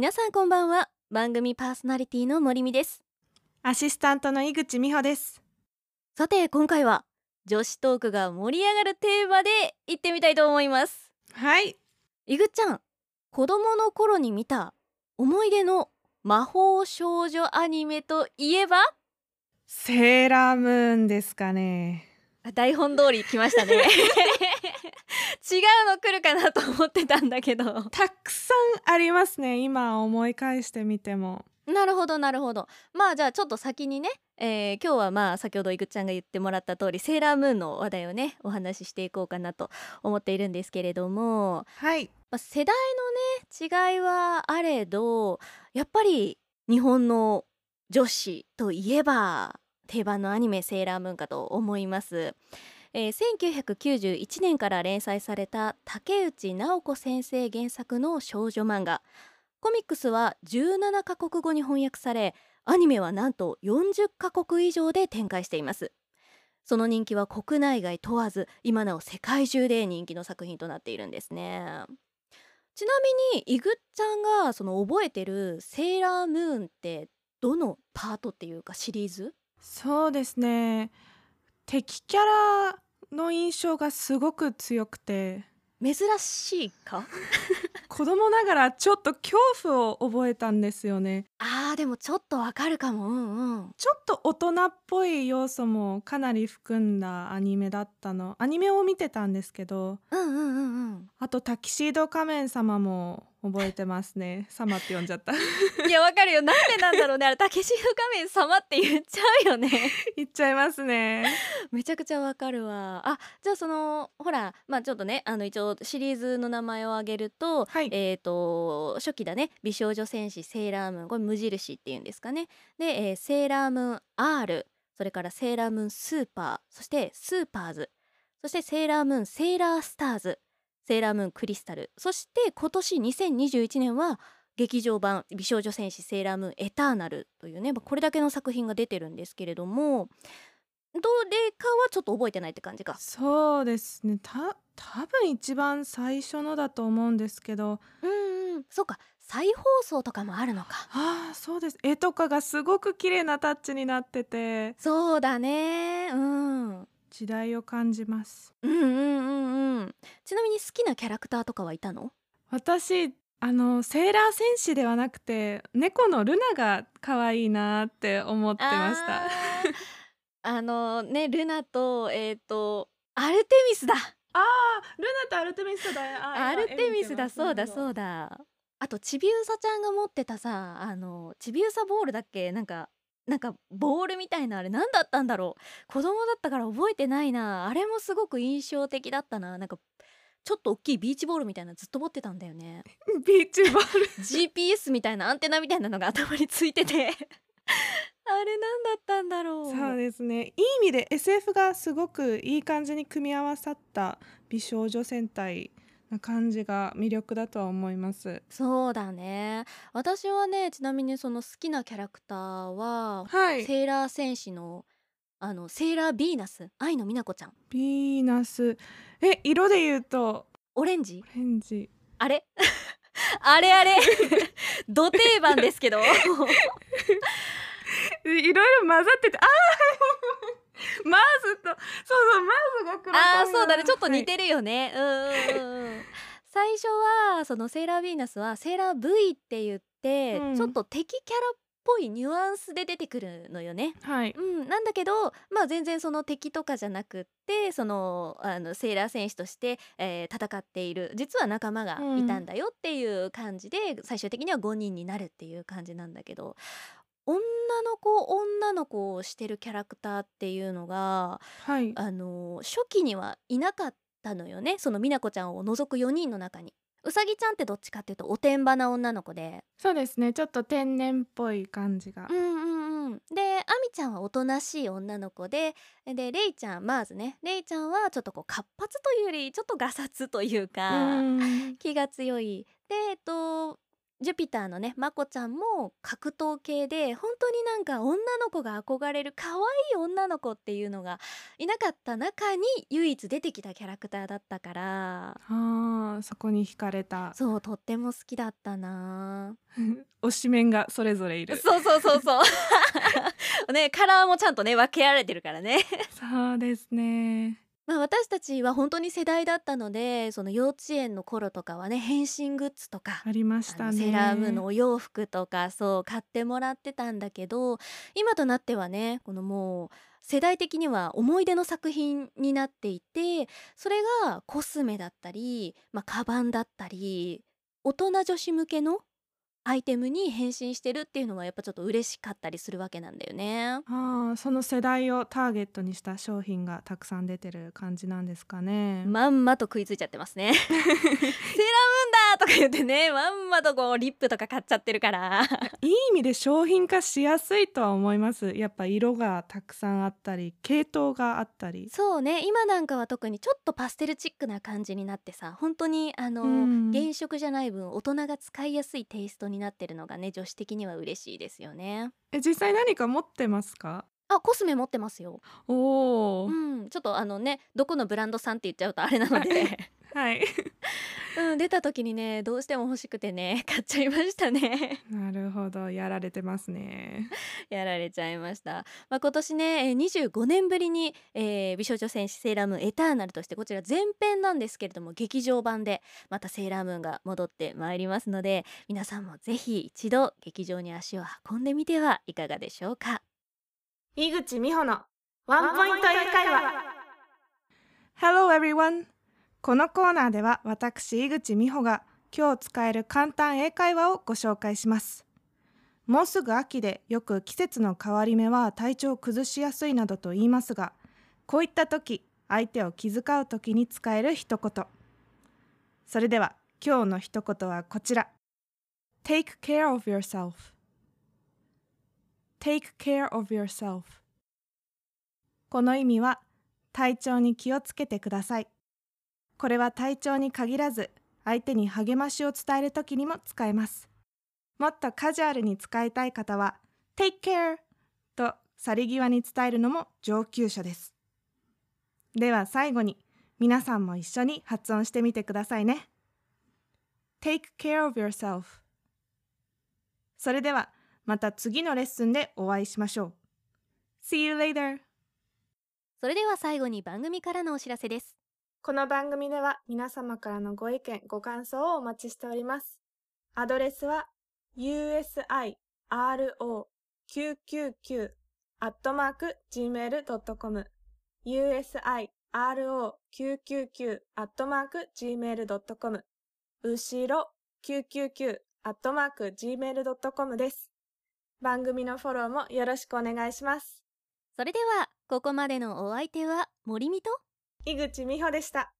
皆さんこんばんは。番組パーソナリティの森美です。アシスタントの井口美穂です。さて今回は女子トークが盛り上がるテーマで行ってみたいと思います。はい。井口ちゃん子供の頃に見た思い出の魔法少女アニメといえば？セーラームーンですかね。台本通り来ましたね 違うの来るかなと思ってたんだけど。たくさんありますね今思い返してみても。なるほどなるほど。まあじゃあちょっと先にね、えー今日はまあ先ほどいぐっちゃんが言ってもらった通りセーラームーンの話題をねお話ししていこうかなと思っているんですけれども、はい。まあ、世代のね違いはあれどやっぱり日本の女子といえば定番のアニメセーラームーンかと思います。えー1991年から連載された竹内直子先生原作の少女漫画。コミックスは17カ国語に翻訳されアニメはなんと40カ国以上で展開しています。その人気は国内外問わず今なお世界中で人気の作品となっているんですね。ちなみにイグっちゃんがその覚えてるセーラームーンってどのパートっていうかシリーズ？そうですね。敵キャラの印象がすごく強くて。珍しいか？子供ながらちょっと恐怖を覚えたんですよね。あーでもちょっとわかるかも。うんうん。ちょっと大人っぽい要素もかなり含んだアニメだったの。アニメを見てたんですけど。うんうんうんうん。あとタキシード仮面様も覚えてますね。様って呼んじゃった。いやわかるよ。なんでなんだろうね。あれタケシの仮面様って言っちゃうよね。言っちゃいますね。めちゃくちゃわかるわ。あじゃあそのほらまあちょっとねあの一応シリーズの名前を挙げると、はい。えっ、と初期だね。美少女戦士セーラームーン。これ無印っていうんですかね。で、えーセーラームーン R それからセーラームーンスーパー。そしてスーパーズ。そしてセーラームーンセーラースターズセーラームーンクリスタル。そして今年2021年は劇場版美少女戦士セーラームーンエターナルというねまあこれだけの作品が出てるんですけれどもどれかはちょっと覚えてないって感じか。そうですね。た多分一番最初のだと思うんですけど。うんうん。そうか。再放送とかもあるのか。ああそうです。絵とかがすごく綺麗なタッチになってて。そうだね。うん時代を感じます。うんうんうんうん。ちなみに好きなキャラクターとかはいたの？私あのセーラー戦士ではなくて猫のルナが可愛いなって思ってました。あ のねルナとえっ、とアルテミスだ。あールナとアルテミスだ。アルテミスだ。そうだそうだだ。あとちびうさちゃんが持ってたさあのちびうさボールだっけ？なんかなんかボールみたいなあれ何だったんだろう。子供だったから覚えてないな。あれもすごく印象的だったな。なんかちょっと大きいビーチボールみたいなのずっと持ってたんだよね。ビーチボール。GPS みたいなアンテナみたいなのが頭についてて。あれ何だったんだろう。そうですね。いい意味で SF がすごくいい感じに組み合わさった美少女戦隊な感じが魅力だとは思います。そうだね。私はねちなみにその好きなキャラクターは、はい。セーラー戦士のあのセーラービーナス。愛の美奈子ちゃん。ヴィーナス。え色で言うとオレンジ？オレンジ。あれ？あれあれ。ど定番ですけど。いろいろ混ざっててあーマーズとそうそうマーズが黒あーそうだね。ちょっと似る、てるよね、うんうんうん。うん最初はそのセーラービーナスはセーラー V って言って、うん。ちょっと敵キャラっぽいニュアンスで出てくるのよね。はい、うん、なんだけど、まあ、全然その敵とかじゃなくってそのあのセーラー戦士として、えー戦っている実は仲間がいたんだよっていう感じで、最終的には5人になるっていう感じなんだけど女の子女の子をしてるキャラクターっていうのがはい。あの初期にはいなかったのよね。その美奈子ちゃんを除く4人の中に。うさぎちゃんってどっちかっていうとおてんばな女の子で。そうですね。ちょっと天然っぽい感じが。うんうんうん。であみちゃんはおとなしい女の子ででレイちゃんまずね。レイちゃんはちょっとこう活発というよりちょっとガサツというか、うん。気が強い。でえっとジュピターのねまこちゃんも格闘系で本当になんか女の子が憧れる可愛い女の子っていうのがいなかった中に唯一出てきたキャラクターだったから。あーそこに惹かれた。そうとっても好きだったな。推しメンがそれぞれいる。そうそうそうそう。ねカラーもちゃんとね分けられてるからね。そうですねまあ私たちは本当に世代だったのでその幼稚園の頃とかはね変身グッズとかありましあたね。のセーラームーンのお洋服とかそう買ってもらってたんだけど今となってはねこのもう世代的には思い出の作品になっていてそれがコスメだったり、まあ、カバンだったり大人女子向けのアイテムに変身してるっていうのはやっぱちょっと嬉しかったりするわけなんだよね。あーその世代をターゲットにした商品がたくさん出てる感じなんですかね、まんまと食いついちゃってますね。セーラームーンだとか言ってねまんまとこうリップとか買っちゃってるから。いい意味で商品化しやすいとは思いますやっぱ色がたくさんあったり系統があったりそうね今なんかは特にちょっとパステルチックな感じになってさ本当にあの、うん原色じゃない分大人が使いやすいテイストになってるのがね女子的には嬉しいですよね。え実際何か持ってますか？あコスメ持ってますよ。おお、うんちょっとあのねどこのブランドさんって言っちゃうとあれなので、はい。うん、出た時にねどうしても欲しくてね 買っちゃいましたね。なるほど。やられてますね。やられちゃいました、まあ、今年ねえー25年ぶりに、えー美少女戦士セーラームーンエターナルとしてこちら前編なんですけれども劇場版でまたセーラームーンが戻ってまいりますので皆さんもぜひ一度劇場に足を運んでみてはいかがでしょうか。井口美穂のワンポイント英会話。Hello everyone このコーナーでは私井口美穂が今日使える簡単英会話をご紹介します。もうすぐ秋でよく季節の変わり目は体調を崩しやすいなどと言いますがこういった時相手を気遣う時に使える一言。それでは今日の一言はこちら。Take care of yourself. Take care of yourself. この意味は体調に気をつけてください。これは体調に限らず相手に励ましを伝えるときにも使えます。もっとカジュアルに使いたい方は Take care と去り際に伝えるのも上級者です。では最後に皆さんも一緒に発音してみてくださいね。Take care of yourself それではまた次のレッスンでお会いしましょう。See you later! それでは最後に番組からのお知らせです。この番組では皆様からのご意見、ご感想をお待ちしております。アドレスは usiro999-gmail.com usiro999-gmail.com 後ろ 999-gmail.com です。番組のフォローもよろしくお願いします。それではここまでのお相手は森美と井口美穂でした。